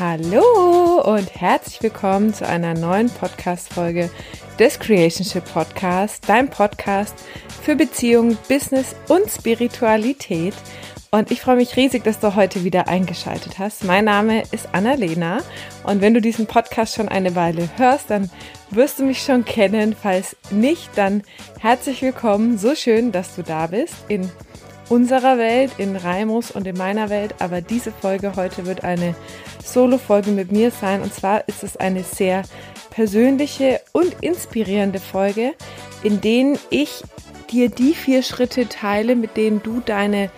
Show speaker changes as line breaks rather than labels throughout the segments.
Hallo und herzlich willkommen zu einer neuen Podcast-Folge des Creationship Podcast, dein Podcast für Beziehung, Business und Spiritualität. Und ich freue mich riesig, dass du heute wieder eingeschaltet hast. Mein Name ist Annalena und wenn du diesen Podcast schon eine Weile hörst, dann wirst du mich schon kennen. Falls nicht, dann herzlich willkommen. So schön, dass du da bist in unserer Welt, in Raimus und in meiner Welt. Aber diese Folge heute wird eine Solo-Folge mit mir sein. Und zwar ist es eine sehr persönliche und inspirierende Folge, in denen ich dir die vier Schritte teile, mit denen du deine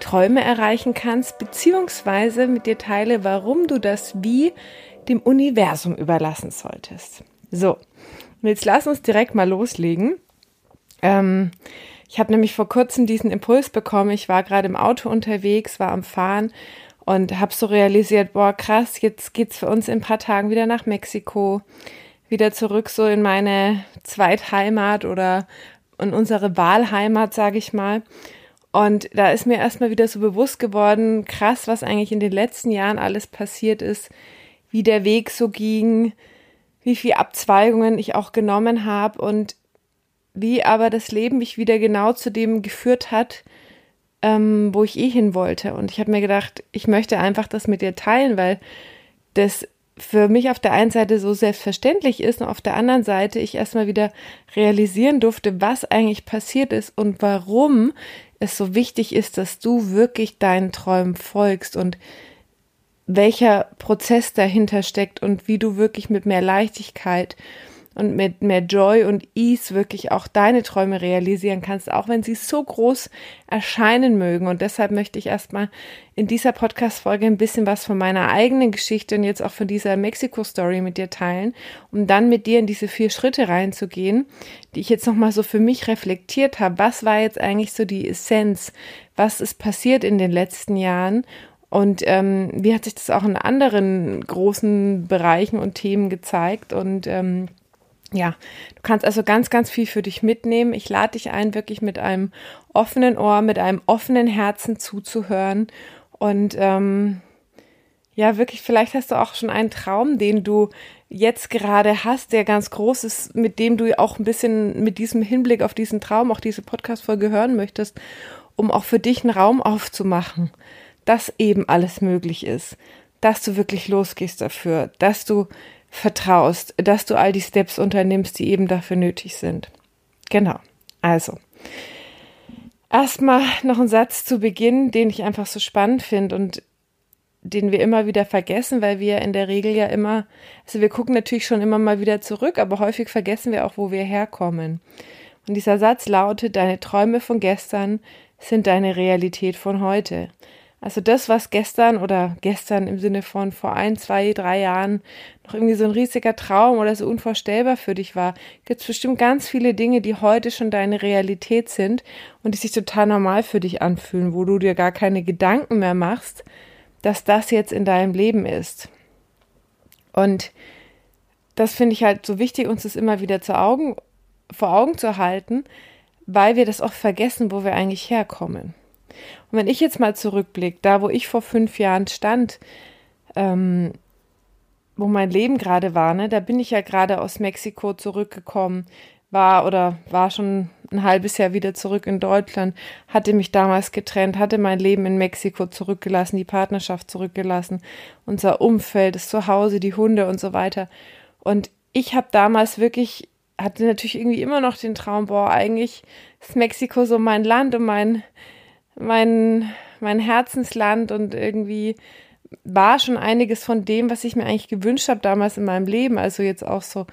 Träume erreichen kannst, beziehungsweise mit dir teile, warum du das wie dem Universum überlassen solltest. So, jetzt lass uns direkt mal loslegen. Ähm, ich habe nämlich vor kurzem diesen Impuls bekommen. Ich war gerade im Auto unterwegs, war am Fahren und habe so realisiert, boah, krass, jetzt geht's für uns in ein paar Tagen wieder nach Mexiko, wieder zurück so in meine Zweitheimat oder in unsere Wahlheimat, sage ich mal. Und da ist mir erstmal wieder so bewusst geworden, krass, was eigentlich in den letzten Jahren alles passiert ist, wie der Weg so ging, wie viele Abzweigungen ich auch genommen habe und wie aber das Leben mich wieder genau zu dem geführt hat, ähm, wo ich eh hin wollte. Und ich habe mir gedacht, ich möchte einfach das mit dir teilen, weil das für mich auf der einen Seite so selbstverständlich ist und auf der anderen Seite ich erstmal wieder realisieren durfte, was eigentlich passiert ist und warum es so wichtig ist, dass du wirklich deinen Träumen folgst und welcher Prozess dahinter steckt und wie du wirklich mit mehr Leichtigkeit und mit mehr Joy und Ease wirklich auch deine Träume realisieren kannst, auch wenn sie so groß erscheinen mögen. Und deshalb möchte ich erstmal in dieser Podcast-Folge ein bisschen was von meiner eigenen Geschichte und jetzt auch von dieser Mexiko-Story mit dir teilen, um dann mit dir in diese vier Schritte reinzugehen, die ich jetzt nochmal so für mich reflektiert habe. Was war jetzt eigentlich so die Essenz? Was ist passiert in den letzten Jahren? Und ähm, wie hat sich das auch in anderen großen Bereichen und Themen gezeigt? Und ähm, ja, du kannst also ganz, ganz viel für dich mitnehmen. Ich lade dich ein, wirklich mit einem offenen Ohr, mit einem offenen Herzen zuzuhören. Und ähm, ja, wirklich, vielleicht hast du auch schon einen Traum, den du jetzt gerade hast, der ganz groß ist, mit dem du auch ein bisschen mit diesem Hinblick auf diesen Traum auch diese Podcast-Folge hören möchtest, um auch für dich einen Raum aufzumachen, dass eben alles möglich ist, dass du wirklich losgehst dafür, dass du vertraust, dass du all die Steps unternimmst, die eben dafür nötig sind. Genau. Also. Erstmal noch ein Satz zu Beginn, den ich einfach so spannend finde und den wir immer wieder vergessen, weil wir in der Regel ja immer, also wir gucken natürlich schon immer mal wieder zurück, aber häufig vergessen wir auch, wo wir herkommen. Und dieser Satz lautet, deine Träume von gestern sind deine Realität von heute. Also das, was gestern oder gestern im Sinne von vor ein, zwei, drei Jahren noch irgendwie so ein riesiger Traum oder so unvorstellbar für dich war, gibt es bestimmt ganz viele Dinge, die heute schon deine Realität sind und die sich total normal für dich anfühlen, wo du dir gar keine Gedanken mehr machst, dass das jetzt in deinem Leben ist. Und das finde ich halt so wichtig, uns das immer wieder zu Augen, vor Augen zu halten, weil wir das auch vergessen, wo wir eigentlich herkommen. Und wenn ich jetzt mal zurückblicke, da wo ich vor fünf Jahren stand, ähm, wo mein Leben gerade war, ne, da bin ich ja gerade aus Mexiko zurückgekommen, war oder war schon ein halbes Jahr wieder zurück in Deutschland, hatte mich damals getrennt, hatte mein Leben in Mexiko zurückgelassen, die Partnerschaft zurückgelassen, unser Umfeld, das Zuhause, die Hunde und so weiter. Und ich habe damals wirklich, hatte natürlich irgendwie immer noch den Traum, boah, eigentlich ist Mexiko so mein Land und mein, mein, mein Herzensland und irgendwie war schon einiges von dem, was ich mir eigentlich gewünscht habe damals in meinem Leben. Also jetzt auch so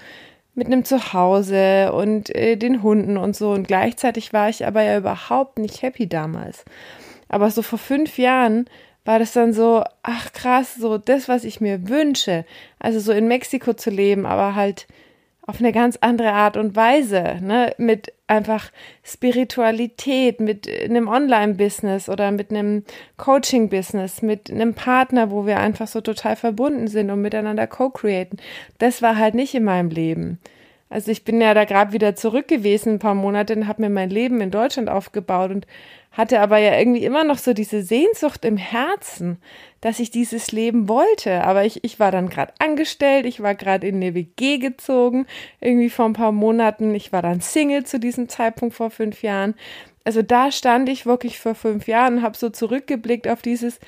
mit einem Zuhause und äh, den Hunden und so. Und gleichzeitig war ich aber ja überhaupt nicht happy damals. Aber so vor fünf Jahren war das dann so, ach krass, so das, was ich mir wünsche. Also so in Mexiko zu leben, aber halt auf eine ganz andere Art und Weise, ne? Mit einfach Spiritualität, mit einem Online-Business oder mit einem Coaching-Business, mit einem Partner, wo wir einfach so total verbunden sind und miteinander co-createn. Das war halt nicht in meinem Leben. Also ich bin ja da gerade wieder zurück gewesen, ein paar Monate, und habe mir mein Leben in Deutschland aufgebaut und hatte aber ja irgendwie immer noch so diese Sehnsucht im Herzen, dass ich dieses Leben wollte. Aber ich, ich war dann gerade angestellt, ich war gerade in eine WG gezogen, irgendwie vor ein paar Monaten. Ich war dann Single zu diesem Zeitpunkt vor fünf Jahren. Also da stand ich wirklich vor fünf Jahren und habe so zurückgeblickt auf dieses,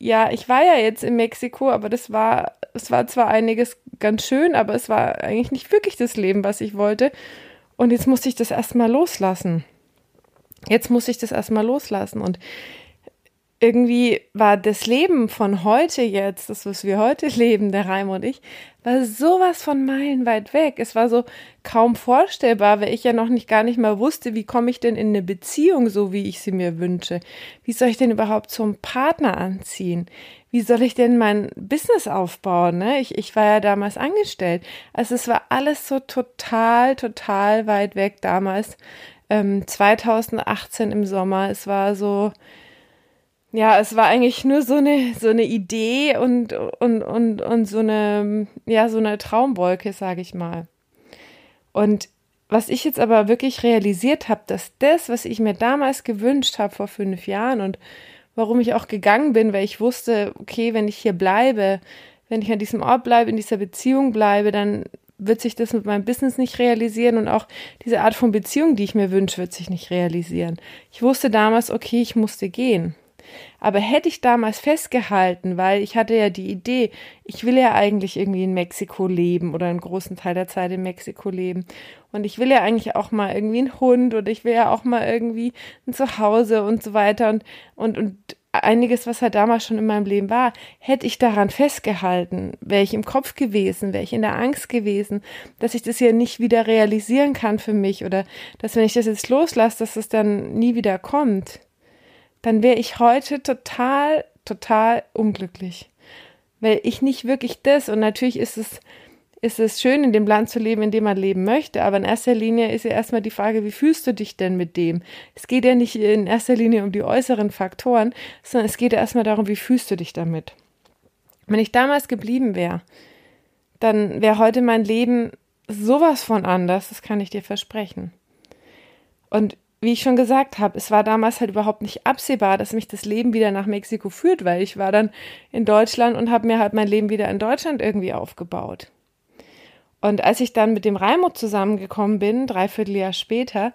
ja, ich war ja jetzt in Mexiko, aber das war, es war zwar einiges ganz schön, aber es war eigentlich nicht wirklich das Leben, was ich wollte. Und jetzt musste ich das erstmal loslassen. Jetzt muss ich das erstmal loslassen. Und irgendwie war das Leben von heute jetzt, das, was wir heute leben, der Reim und ich, war sowas von meilenweit weg. Es war so kaum vorstellbar, weil ich ja noch nicht gar nicht mal wusste, wie komme ich denn in eine Beziehung, so wie ich sie mir wünsche. Wie soll ich denn überhaupt zum Partner anziehen? Wie soll ich denn mein Business aufbauen? Ne? Ich, ich war ja damals angestellt. Also es war alles so total, total weit weg damals. Ähm, 2018 im Sommer. Es war so, ja, es war eigentlich nur so eine, so eine Idee und, und, und, und so eine, ja, so eine Traumwolke, sage ich mal. Und was ich jetzt aber wirklich realisiert habe, dass das, was ich mir damals gewünscht habe vor fünf Jahren und warum ich auch gegangen bin, weil ich wusste, okay, wenn ich hier bleibe, wenn ich an diesem Ort bleibe, in dieser Beziehung bleibe, dann wird sich das mit meinem Business nicht realisieren und auch diese Art von Beziehung, die ich mir wünsche, wird sich nicht realisieren. Ich wusste damals, okay, ich musste gehen. Aber hätte ich damals festgehalten, weil ich hatte ja die Idee, ich will ja eigentlich irgendwie in Mexiko leben oder einen großen Teil der Zeit in Mexiko leben. Und ich will ja eigentlich auch mal irgendwie einen Hund oder ich will ja auch mal irgendwie ein Zuhause und so weiter und, und, und einiges, was halt damals schon in meinem Leben war, hätte ich daran festgehalten, wäre ich im Kopf gewesen, wäre ich in der Angst gewesen, dass ich das ja nicht wieder realisieren kann für mich oder dass wenn ich das jetzt loslasse, dass es dann nie wieder kommt dann wäre ich heute total, total unglücklich. Weil ich nicht wirklich das, und natürlich ist es, ist es schön, in dem Land zu leben, in dem man leben möchte, aber in erster Linie ist ja erstmal die Frage, wie fühlst du dich denn mit dem? Es geht ja nicht in erster Linie um die äußeren Faktoren, sondern es geht ja erstmal darum, wie fühlst du dich damit? Wenn ich damals geblieben wäre, dann wäre heute mein Leben sowas von anders, das kann ich dir versprechen. Und wie ich schon gesagt habe, es war damals halt überhaupt nicht absehbar, dass mich das Leben wieder nach Mexiko führt, weil ich war dann in Deutschland und habe mir halt mein Leben wieder in Deutschland irgendwie aufgebaut. Und als ich dann mit dem Raimund zusammengekommen bin, dreiviertel Jahr später,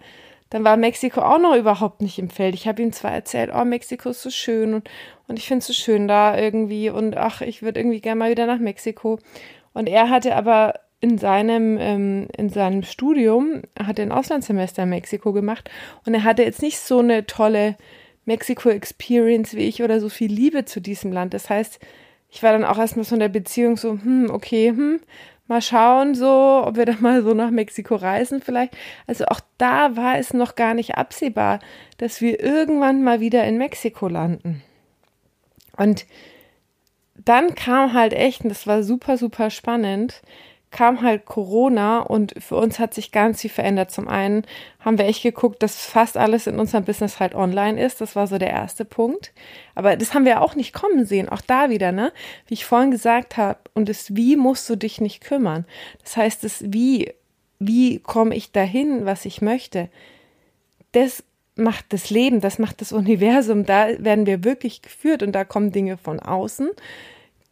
dann war Mexiko auch noch überhaupt nicht im Feld. Ich habe ihm zwar erzählt, oh, Mexiko ist so schön und, und ich finde es so schön da irgendwie und ach, ich würde irgendwie gerne mal wieder nach Mexiko. Und er hatte aber in seinem, ähm, in seinem Studium, hat er ein Auslandssemester in Mexiko gemacht und er hatte jetzt nicht so eine tolle Mexiko-Experience wie ich oder so viel Liebe zu diesem Land. Das heißt, ich war dann auch erstmal so in der Beziehung so, hm, okay, hm, mal schauen, so, ob wir dann mal so nach Mexiko reisen vielleicht. Also auch da war es noch gar nicht absehbar, dass wir irgendwann mal wieder in Mexiko landen. Und dann kam halt echt, und das war super, super spannend, kam halt Corona und für uns hat sich ganz viel verändert. Zum einen haben wir echt geguckt, dass fast alles in unserem Business halt online ist. Das war so der erste Punkt. Aber das haben wir auch nicht kommen sehen. Auch da wieder, ne? Wie ich vorhin gesagt habe, und das Wie musst du dich nicht kümmern. Das heißt, das Wie, wie komme ich dahin, was ich möchte? Das macht das Leben, das macht das Universum. Da werden wir wirklich geführt und da kommen Dinge von außen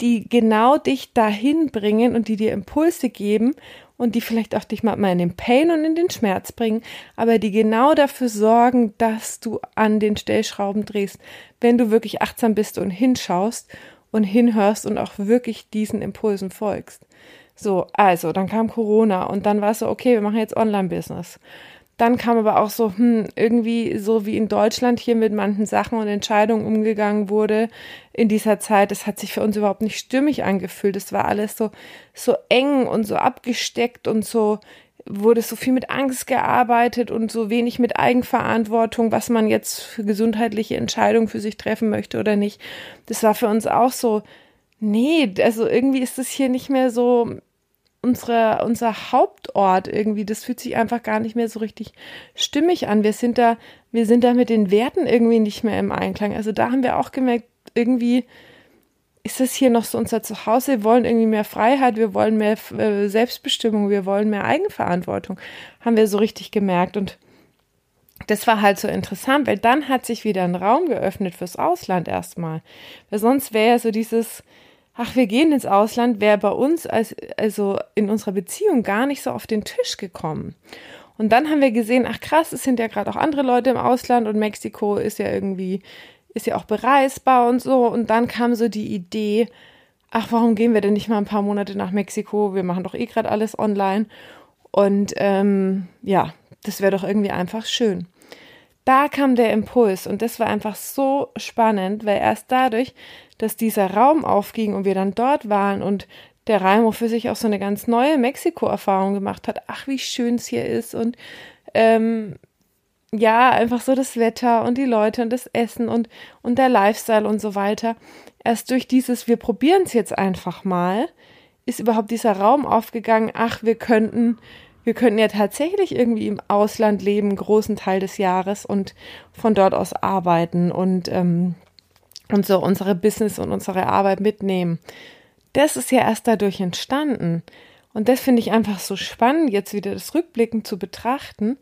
die genau dich dahin bringen und die dir Impulse geben und die vielleicht auch dich mal in den Pain und in den Schmerz bringen, aber die genau dafür sorgen, dass du an den Stellschrauben drehst, wenn du wirklich achtsam bist und hinschaust und hinhörst und auch wirklich diesen Impulsen folgst. So, also, dann kam Corona und dann war es so, okay, wir machen jetzt Online-Business. Dann kam aber auch so, hm, irgendwie so wie in Deutschland hier mit manchen Sachen und Entscheidungen umgegangen wurde in dieser Zeit. Das hat sich für uns überhaupt nicht stimmig angefühlt. Es war alles so, so eng und so abgesteckt und so wurde so viel mit Angst gearbeitet und so wenig mit Eigenverantwortung, was man jetzt für gesundheitliche Entscheidungen für sich treffen möchte oder nicht. Das war für uns auch so, nee, also irgendwie ist es hier nicht mehr so unsere, unser Hauptort irgendwie. Das fühlt sich einfach gar nicht mehr so richtig stimmig an. Wir sind da, wir sind da mit den Werten irgendwie nicht mehr im Einklang. Also da haben wir auch gemerkt, irgendwie, ist das hier noch so unser Zuhause? Wir wollen irgendwie mehr Freiheit, wir wollen mehr äh, Selbstbestimmung, wir wollen mehr Eigenverantwortung. Haben wir so richtig gemerkt. Und das war halt so interessant, weil dann hat sich wieder ein Raum geöffnet fürs Ausland erstmal. Weil sonst wäre ja so dieses, ach, wir gehen ins Ausland, wäre bei uns als, also in unserer Beziehung gar nicht so auf den Tisch gekommen. Und dann haben wir gesehen, ach krass, es sind ja gerade auch andere Leute im Ausland und Mexiko ist ja irgendwie ist ja auch bereisbar und so. Und dann kam so die Idee, ach, warum gehen wir denn nicht mal ein paar Monate nach Mexiko? Wir machen doch eh gerade alles online. Und ähm, ja, das wäre doch irgendwie einfach schön. Da kam der Impuls und das war einfach so spannend, weil erst dadurch, dass dieser Raum aufging und wir dann dort waren und der Raimo für sich auch so eine ganz neue Mexiko-Erfahrung gemacht hat, ach, wie schön es hier ist und ähm, ja, einfach so das Wetter und die Leute und das Essen und, und der Lifestyle und so weiter. Erst durch dieses, wir probieren es jetzt einfach mal, ist überhaupt dieser Raum aufgegangen, ach, wir könnten, wir könnten ja tatsächlich irgendwie im Ausland leben, großen Teil des Jahres und von dort aus arbeiten und, ähm, und so unsere Business und unsere Arbeit mitnehmen. Das ist ja erst dadurch entstanden. Und das finde ich einfach so spannend, jetzt wieder das Rückblicken zu betrachten,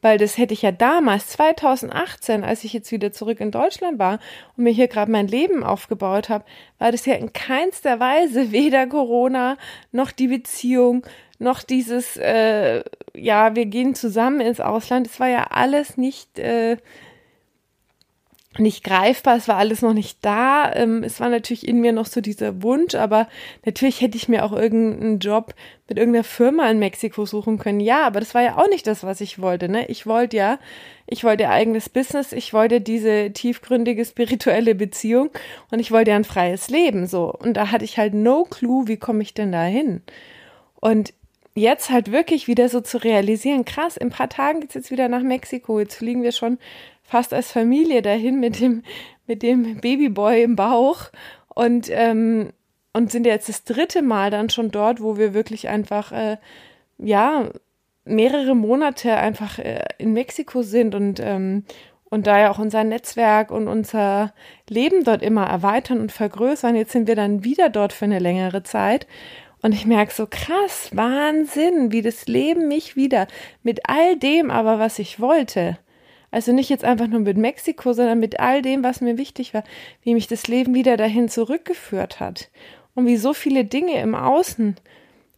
weil das hätte ich ja damals, 2018, als ich jetzt wieder zurück in Deutschland war und mir hier gerade mein Leben aufgebaut habe, war das ja in keinster Weise weder Corona noch die Beziehung noch dieses, äh, ja, wir gehen zusammen ins Ausland. Es war ja alles nicht äh, nicht greifbar, es war alles noch nicht da. Ähm, es war natürlich in mir noch so dieser Wunsch, aber natürlich hätte ich mir auch irgendeinen Job mit irgendeiner Firma in Mexiko suchen können. Ja, aber das war ja auch nicht das, was ich wollte. Ne? Ich wollte ja, ich wollte eigenes Business, ich wollte diese tiefgründige spirituelle Beziehung und ich wollte ja ein freies Leben. So und da hatte ich halt no clue, wie komme ich denn da hin? Und jetzt halt wirklich wieder so zu realisieren, krass, in ein paar Tagen geht's jetzt wieder nach Mexiko. Jetzt fliegen wir schon fast als Familie dahin mit dem, mit dem Babyboy im Bauch und, ähm, und sind jetzt das dritte Mal dann schon dort, wo wir wirklich einfach, äh, ja, mehrere Monate einfach äh, in Mexiko sind und, ähm, und da ja auch unser Netzwerk und unser Leben dort immer erweitern und vergrößern. Jetzt sind wir dann wieder dort für eine längere Zeit. Und ich merke so krass, Wahnsinn, wie das Leben mich wieder mit all dem aber, was ich wollte, also nicht jetzt einfach nur mit Mexiko, sondern mit all dem, was mir wichtig war, wie mich das Leben wieder dahin zurückgeführt hat und wie so viele Dinge im Außen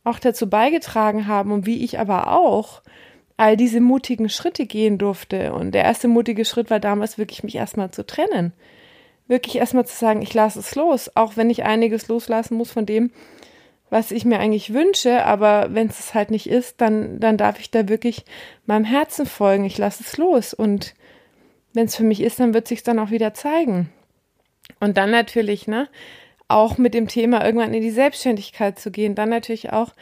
auch dazu beigetragen haben und wie ich aber auch all diese mutigen Schritte gehen durfte. Und der erste mutige Schritt war damals wirklich, mich erstmal zu trennen. Wirklich erstmal zu sagen, ich lasse es los, auch wenn ich einiges loslassen muss von dem, was ich mir eigentlich wünsche, aber wenn es halt nicht ist, dann, dann darf ich da wirklich meinem Herzen folgen. Ich lasse es los und wenn es für mich ist, dann wird sich dann auch wieder zeigen. Und dann natürlich, ne, auch mit dem Thema irgendwann in die Selbstständigkeit zu gehen, dann natürlich auch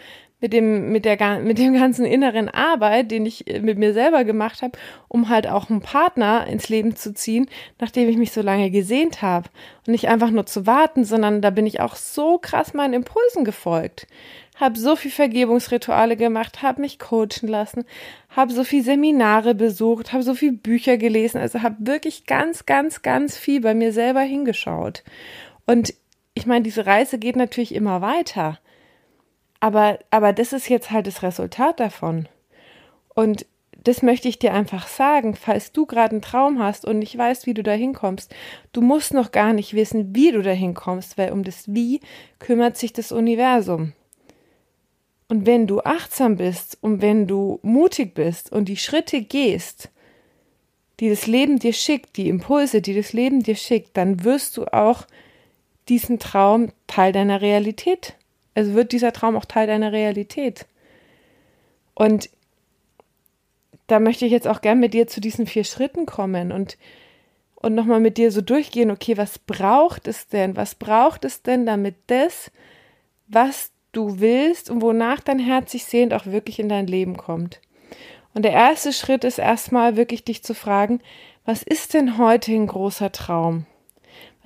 mit dem, mit der, mit dem ganzen inneren Arbeit, den ich äh, mit mir selber gemacht habe, um halt auch einen Partner ins Leben zu ziehen, nachdem ich mich so lange gesehnt habe. Und nicht einfach nur zu warten, sondern da bin ich auch so krass meinen Impulsen gefolgt. Hab so viel Vergebungsrituale gemacht, hab mich coachen lassen, hab so viel Seminare besucht, hab so viel Bücher gelesen, also hab wirklich ganz, ganz, ganz viel bei mir selber hingeschaut. Und ich meine, diese Reise geht natürlich immer weiter. Aber, aber das ist jetzt halt das Resultat davon. Und das möchte ich dir einfach sagen, falls du gerade einen Traum hast und nicht weißt, wie du da hinkommst. Du musst noch gar nicht wissen, wie du da hinkommst, weil um das Wie kümmert sich das Universum. Und wenn du achtsam bist und wenn du mutig bist und die Schritte gehst, die das Leben dir schickt, die Impulse, die das Leben dir schickt, dann wirst du auch diesen Traum Teil deiner Realität also wird dieser Traum auch Teil deiner Realität. Und da möchte ich jetzt auch gern mit dir zu diesen vier Schritten kommen und, und nochmal mit dir so durchgehen, okay, was braucht es denn? Was braucht es denn, damit das, was du willst und wonach dein Herz sich sehnt, auch wirklich in dein Leben kommt? Und der erste Schritt ist erstmal wirklich dich zu fragen, was ist denn heute ein großer Traum?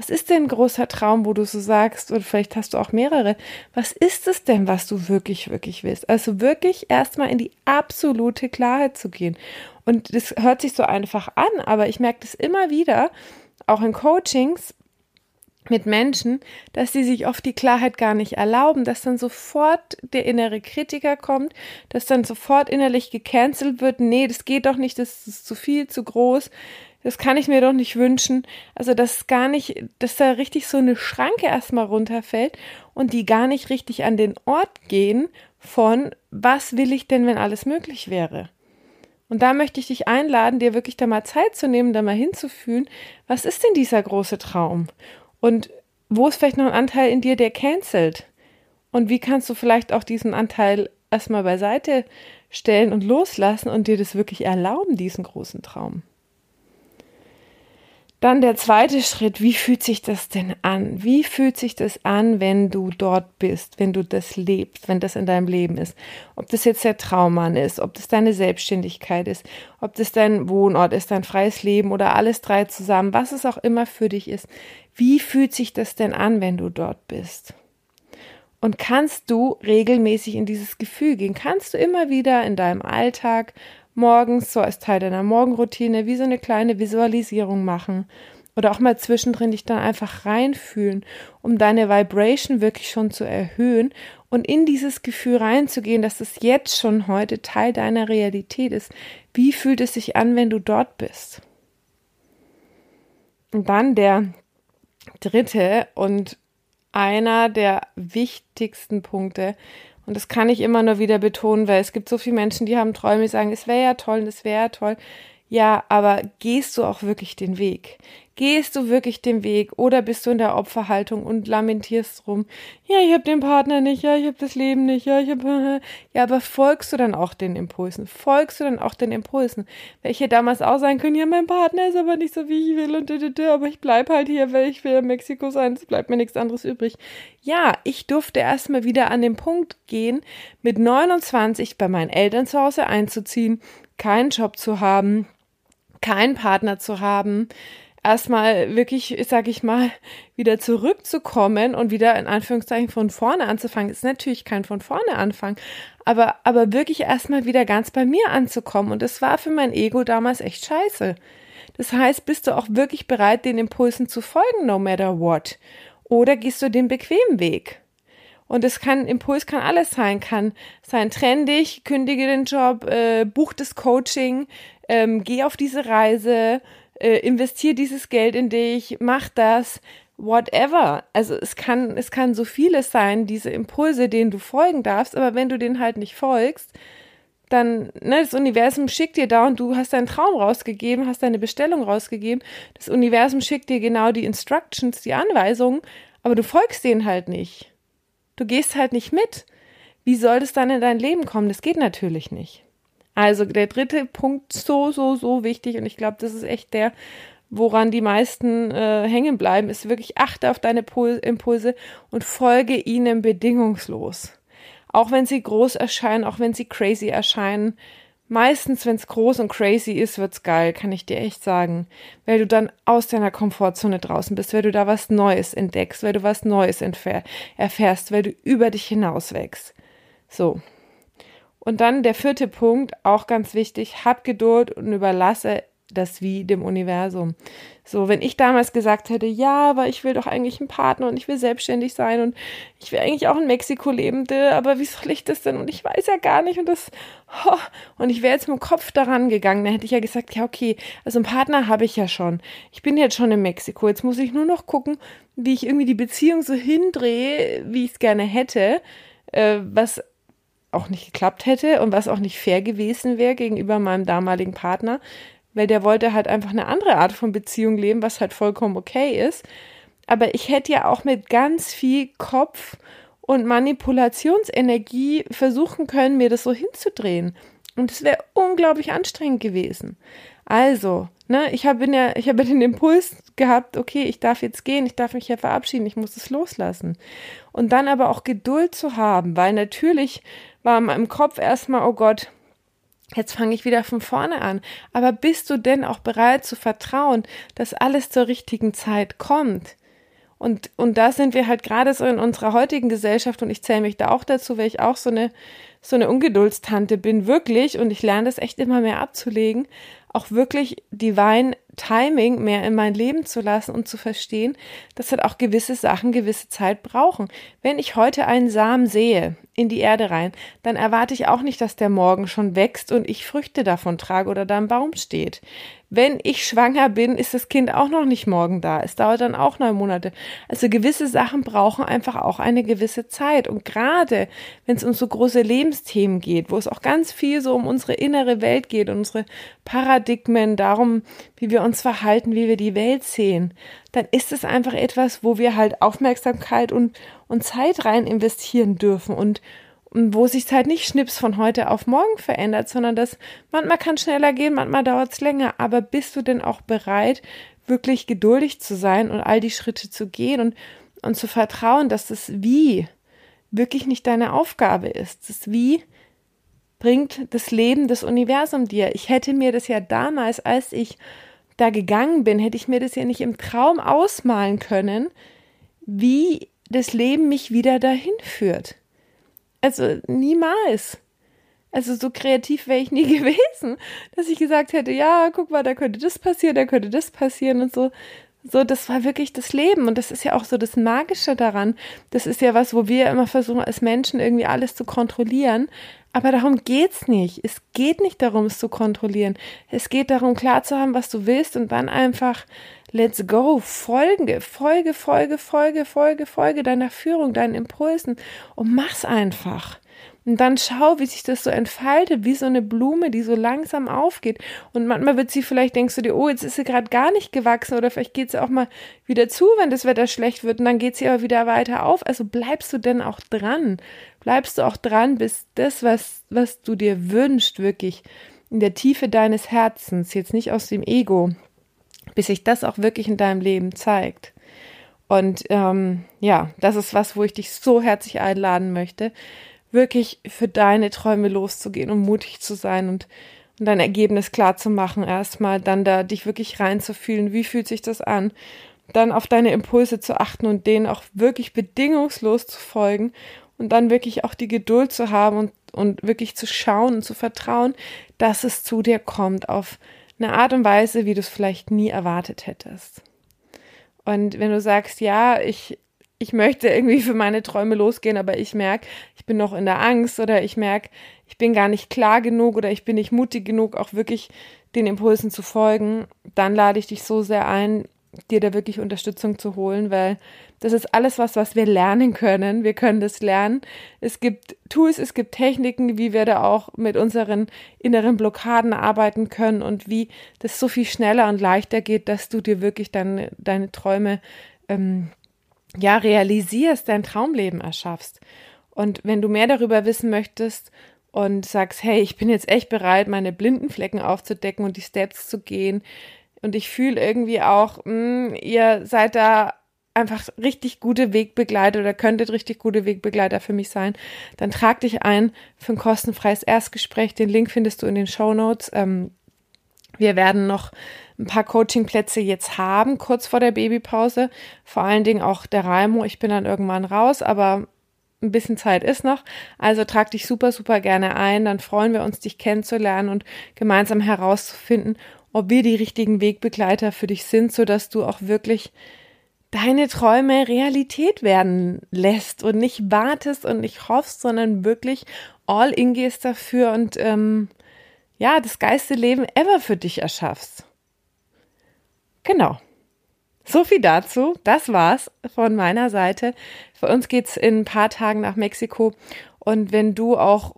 Was ist denn ein großer Traum, wo du so sagst, oder vielleicht hast du auch mehrere, was ist es denn, was du wirklich, wirklich willst? Also wirklich erstmal in die absolute Klarheit zu gehen. Und das hört sich so einfach an, aber ich merke das immer wieder, auch in Coachings, mit Menschen, dass sie sich oft die Klarheit gar nicht erlauben, dass dann sofort der innere Kritiker kommt, dass dann sofort innerlich gecancelt wird, nee, das geht doch nicht, das ist zu viel, zu groß, das kann ich mir doch nicht wünschen. Also, dass gar nicht, dass da richtig so eine Schranke erstmal runterfällt und die gar nicht richtig an den Ort gehen von, was will ich denn, wenn alles möglich wäre? Und da möchte ich dich einladen, dir wirklich da mal Zeit zu nehmen, da mal hinzufühlen, was ist denn dieser große Traum? Und wo ist vielleicht noch ein Anteil in dir, der cancelt? Und wie kannst du vielleicht auch diesen Anteil erstmal beiseite stellen und loslassen und dir das wirklich erlauben, diesen großen Traum? Dann der zweite Schritt, wie fühlt sich das denn an? Wie fühlt sich das an, wenn du dort bist, wenn du das lebst, wenn das in deinem Leben ist? Ob das jetzt der Traummann ist, ob das deine Selbstständigkeit ist, ob das dein Wohnort ist, dein freies Leben oder alles drei zusammen, was es auch immer für dich ist. Wie fühlt sich das denn an, wenn du dort bist? Und kannst du regelmäßig in dieses Gefühl gehen? Kannst du immer wieder in deinem Alltag morgens so als Teil deiner Morgenroutine wie so eine kleine Visualisierung machen oder auch mal zwischendrin dich dann einfach reinfühlen, um deine Vibration wirklich schon zu erhöhen und in dieses Gefühl reinzugehen, dass es jetzt schon heute Teil deiner Realität ist. Wie fühlt es sich an, wenn du dort bist? Und dann der dritte und einer der wichtigsten Punkte, und das kann ich immer nur wieder betonen, weil es gibt so viele Menschen, die haben Träume, die sagen, es wäre ja toll, es wäre ja toll. Ja, aber gehst du auch wirklich den Weg? Gehst du wirklich den Weg oder bist du in der Opferhaltung und lamentierst rum? Ja, ich habe den Partner nicht, ja, ich habe das Leben nicht, ja, ich habe ja, aber folgst du dann auch den Impulsen? Folgst du dann auch den Impulsen, welche damals auch sein können, ja, mein Partner ist aber nicht so wie ich will und aber ich bleib halt hier, weil ich will in Mexiko sein, es bleibt mir nichts anderes übrig. Ja, ich durfte erstmal wieder an den Punkt gehen, mit 29 bei meinen Eltern zu Hause einzuziehen, keinen Job zu haben, keinen Partner zu haben, erstmal wirklich, sag ich mal, wieder zurückzukommen und wieder in Anführungszeichen von vorne anzufangen, ist natürlich kein von vorne anfangen, aber, aber wirklich erstmal wieder ganz bei mir anzukommen. Und das war für mein Ego damals echt scheiße. Das heißt, bist du auch wirklich bereit, den Impulsen zu folgen, no matter what? Oder gehst du den bequemen Weg? Und es kann, Impuls kann alles sein, kann sein trendig, kündige den Job, äh, buch das Coaching, ähm, geh auf diese Reise, äh, investier dieses Geld in dich, mach das, whatever. Also es kann, es kann so vieles sein, diese Impulse, denen du folgen darfst, aber wenn du denen halt nicht folgst, dann, ne, das Universum schickt dir da und du hast deinen Traum rausgegeben, hast deine Bestellung rausgegeben. Das Universum schickt dir genau die Instructions, die Anweisungen, aber du folgst denen halt nicht. Du gehst halt nicht mit. Wie soll das dann in dein Leben kommen? Das geht natürlich nicht. Also der dritte Punkt so, so, so wichtig und ich glaube, das ist echt der, woran die meisten äh, hängen bleiben, ist wirklich achte auf deine Pul Impulse und folge ihnen bedingungslos. Auch wenn sie groß erscheinen, auch wenn sie crazy erscheinen. Meistens, wenn es groß und crazy ist, wird's geil, kann ich dir echt sagen. Weil du dann aus deiner Komfortzone draußen bist, weil du da was Neues entdeckst, weil du was Neues erfährst, weil du über dich hinaus wächst. So, und dann der vierte Punkt, auch ganz wichtig, hab Geduld und überlasse das Wie dem Universum. So, wenn ich damals gesagt hätte, ja, aber ich will doch eigentlich einen Partner und ich will selbstständig sein und ich will eigentlich auch in Mexiko leben, aber wie soll ich das denn? Und ich weiß ja gar nicht und das, oh, und ich wäre jetzt mit dem Kopf daran gegangen, dann hätte ich ja gesagt, ja, okay, also einen Partner habe ich ja schon. Ich bin jetzt schon in Mexiko. Jetzt muss ich nur noch gucken, wie ich irgendwie die Beziehung so hindrehe, wie ich es gerne hätte, äh, was auch nicht geklappt hätte und was auch nicht fair gewesen wäre gegenüber meinem damaligen Partner, weil der wollte halt einfach eine andere Art von Beziehung leben, was halt vollkommen okay ist. Aber ich hätte ja auch mit ganz viel Kopf und Manipulationsenergie versuchen können, mir das so hinzudrehen. Und es wäre unglaublich anstrengend gewesen. Also, ne, ich habe ja, ich habe den Impuls gehabt, okay, ich darf jetzt gehen, ich darf mich ja verabschieden, ich muss es loslassen. Und dann aber auch Geduld zu haben, weil natürlich war in meinem Kopf erstmal, oh Gott, Jetzt fange ich wieder von vorne an. Aber bist du denn auch bereit zu vertrauen, dass alles zur richtigen Zeit kommt? Und, und da sind wir halt gerade so in unserer heutigen Gesellschaft und ich zähle mich da auch dazu, weil ich auch so eine, so eine Ungeduldstante bin, wirklich. Und ich lerne das echt immer mehr abzulegen. Auch wirklich Divine Timing mehr in mein Leben zu lassen und zu verstehen, dass halt auch gewisse Sachen gewisse Zeit brauchen. Wenn ich heute einen Samen sehe in die Erde rein, dann erwarte ich auch nicht, dass der morgen schon wächst und ich Früchte davon trage oder da im Baum steht. Wenn ich schwanger bin, ist das Kind auch noch nicht morgen da. Es dauert dann auch neun Monate. Also gewisse Sachen brauchen einfach auch eine gewisse Zeit. Und gerade wenn es um so große Lebensthemen geht, wo es auch ganz viel so um unsere innere Welt geht, unsere Paradigmen, darum, wie wir uns verhalten, wie wir die Welt sehen, dann ist es einfach etwas, wo wir halt Aufmerksamkeit und, und Zeit rein investieren dürfen und wo sich halt nicht schnips von heute auf morgen verändert, sondern das manchmal kann schneller gehen, manchmal dauert es länger. Aber bist du denn auch bereit, wirklich geduldig zu sein und all die Schritte zu gehen und, und zu vertrauen, dass das Wie wirklich nicht deine Aufgabe ist? Das Wie bringt das Leben, das Universum dir. Ich hätte mir das ja damals, als ich da gegangen bin, hätte ich mir das ja nicht im Traum ausmalen können, wie das Leben mich wieder dahin führt. Also niemals. Also so kreativ wäre ich nie gewesen, dass ich gesagt hätte, ja, guck mal, da könnte das passieren, da könnte das passieren und so. So, das war wirklich das Leben und das ist ja auch so das Magische daran. Das ist ja was, wo wir immer versuchen, als Menschen irgendwie alles zu kontrollieren. Aber darum geht's nicht. Es geht nicht darum, es zu kontrollieren. Es geht darum, klar zu haben, was du willst und dann einfach let's go. Folge, Folge, Folge, Folge, Folge, Folge deiner Führung, deinen Impulsen und mach's einfach. Und dann schau, wie sich das so entfaltet, wie so eine Blume, die so langsam aufgeht. Und manchmal wird sie vielleicht, denkst du dir, oh, jetzt ist sie gerade gar nicht gewachsen oder vielleicht geht sie auch mal wieder zu, wenn das Wetter schlecht wird und dann geht sie aber wieder weiter auf. Also bleibst du denn auch dran? Bleibst du auch dran, bis das, was, was du dir wünschst, wirklich in der Tiefe deines Herzens, jetzt nicht aus dem Ego, bis sich das auch wirklich in deinem Leben zeigt. Und ähm, ja, das ist was, wo ich dich so herzlich einladen möchte, wirklich für deine Träume loszugehen und mutig zu sein und, und dein Ergebnis klar zu machen erstmal, dann da dich wirklich reinzufühlen, wie fühlt sich das an, dann auf deine Impulse zu achten und denen auch wirklich bedingungslos zu folgen und dann wirklich auch die Geduld zu haben und, und wirklich zu schauen und zu vertrauen, dass es zu dir kommt auf eine Art und Weise, wie du es vielleicht nie erwartet hättest. Und wenn du sagst, ja, ich ich möchte irgendwie für meine Träume losgehen, aber ich merke, ich bin noch in der Angst oder ich merke, ich bin gar nicht klar genug oder ich bin nicht mutig genug, auch wirklich den Impulsen zu folgen, dann lade ich dich so sehr ein, dir da wirklich Unterstützung zu holen, weil das ist alles was, was wir lernen können. Wir können das lernen. Es gibt Tools, es gibt Techniken, wie wir da auch mit unseren inneren Blockaden arbeiten können und wie das so viel schneller und leichter geht, dass du dir wirklich deine, deine Träume ähm, ja, realisierst, dein Traumleben erschaffst. Und wenn du mehr darüber wissen möchtest und sagst, hey, ich bin jetzt echt bereit, meine blinden Flecken aufzudecken und die Steps zu gehen, und ich fühle irgendwie auch, mh, hm, ihr seid da einfach richtig gute Wegbegleiter oder könntet richtig gute Wegbegleiter für mich sein, dann trag dich ein für ein kostenfreies Erstgespräch. Den Link findest du in den Show Notes. Ähm, wir werden noch ein paar Coachingplätze jetzt haben, kurz vor der Babypause. Vor allen Dingen auch der Raimo. Ich bin dann irgendwann raus, aber ein bisschen Zeit ist noch. Also trag dich super, super gerne ein. Dann freuen wir uns, dich kennenzulernen und gemeinsam herauszufinden, ob wir die richtigen Wegbegleiter für dich sind, so dass du auch wirklich deine Träume Realität werden lässt und nicht wartest und nicht hoffst, sondern wirklich all in gehst dafür und ähm, ja, das geilste Leben ever für dich erschaffst. Genau. So viel dazu. Das war's von meiner Seite. Für uns geht's in ein paar Tagen nach Mexiko. Und wenn du auch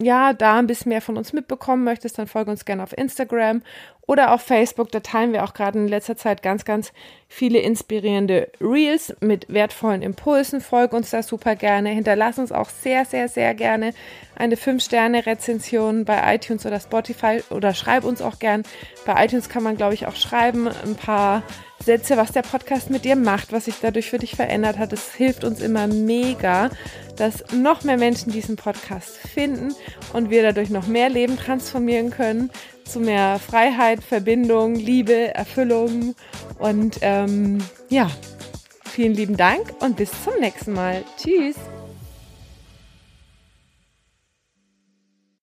ja, da ein bisschen mehr von uns mitbekommen möchtest, dann folge uns gerne auf Instagram oder auf Facebook. Da teilen wir auch gerade in letzter Zeit ganz, ganz viele inspirierende Reels mit wertvollen Impulsen. Folge uns da super gerne. Hinterlass uns auch sehr, sehr, sehr gerne eine 5-Sterne-Rezension bei iTunes oder Spotify oder schreib uns auch gern. Bei iTunes kann man, glaube ich, auch schreiben ein paar Sätze, was der Podcast mit dir macht, was sich dadurch für dich verändert hat. Es hilft uns immer mega, dass noch mehr Menschen diesen Podcast finden und wir dadurch noch mehr Leben transformieren können zu mehr Freiheit, Verbindung, Liebe, Erfüllung und ähm, ja, vielen lieben Dank und bis zum nächsten Mal. Tschüss.